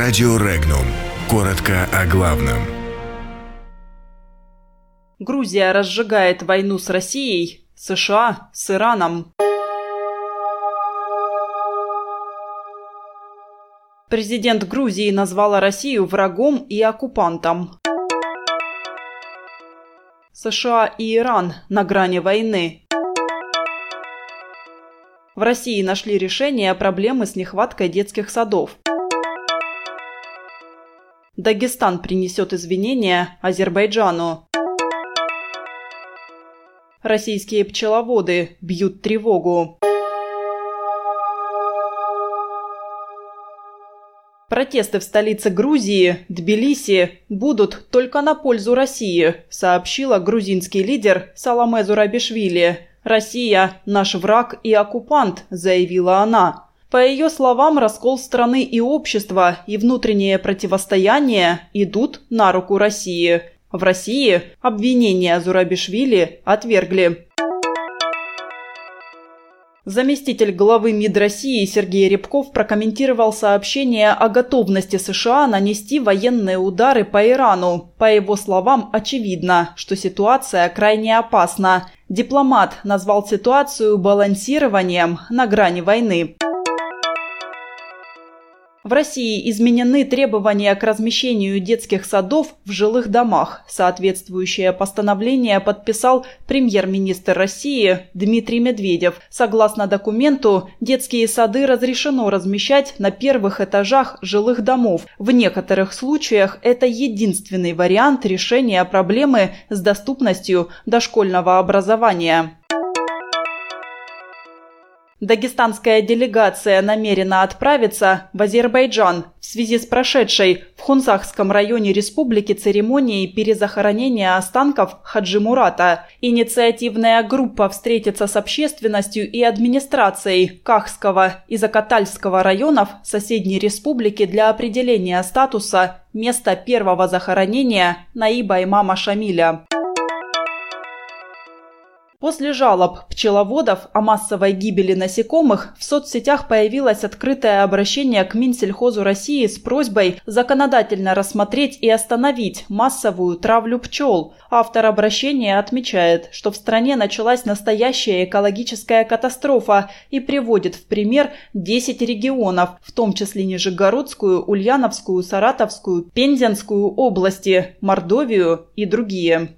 Радио Регнум. Коротко о главном. Грузия разжигает войну с Россией, США с Ираном. Президент Грузии назвала Россию врагом и оккупантом. США и Иран на грани войны. В России нашли решение проблемы с нехваткой детских садов. Дагестан принесет извинения Азербайджану. Российские пчеловоды бьют тревогу. Протесты в столице Грузии, Тбилиси, будут только на пользу России, сообщила грузинский лидер Саламе Зурабишвили. «Россия – наш враг и оккупант», – заявила она. По ее словам, раскол страны и общества и внутреннее противостояние идут на руку России. В России обвинения Зурабишвили отвергли. Заместитель главы МИД России Сергей Рябков прокомментировал сообщение о готовности США нанести военные удары по Ирану. По его словам, очевидно, что ситуация крайне опасна. Дипломат назвал ситуацию балансированием на грани войны. В России изменены требования к размещению детских садов в жилых домах. Соответствующее постановление подписал премьер-министр России Дмитрий Медведев. Согласно документу, детские сады разрешено размещать на первых этажах жилых домов. В некоторых случаях это единственный вариант решения проблемы с доступностью дошкольного образования. Дагестанская делегация намерена отправиться в Азербайджан в связи с прошедшей в Хунзахском районе республики церемонией перезахоронения останков Хаджи Мурата. Инициативная группа встретится с общественностью и администрацией Кахского и Закатальского районов соседней республики для определения статуса места первого захоронения Наиба имама Шамиля. После жалоб пчеловодов о массовой гибели насекомых в соцсетях появилось открытое обращение к Минсельхозу России с просьбой законодательно рассмотреть и остановить массовую травлю пчел. Автор обращения отмечает, что в стране началась настоящая экологическая катастрофа и приводит в пример 10 регионов, в том числе Нижегородскую, Ульяновскую, Саратовскую, Пензенскую области, Мордовию и другие.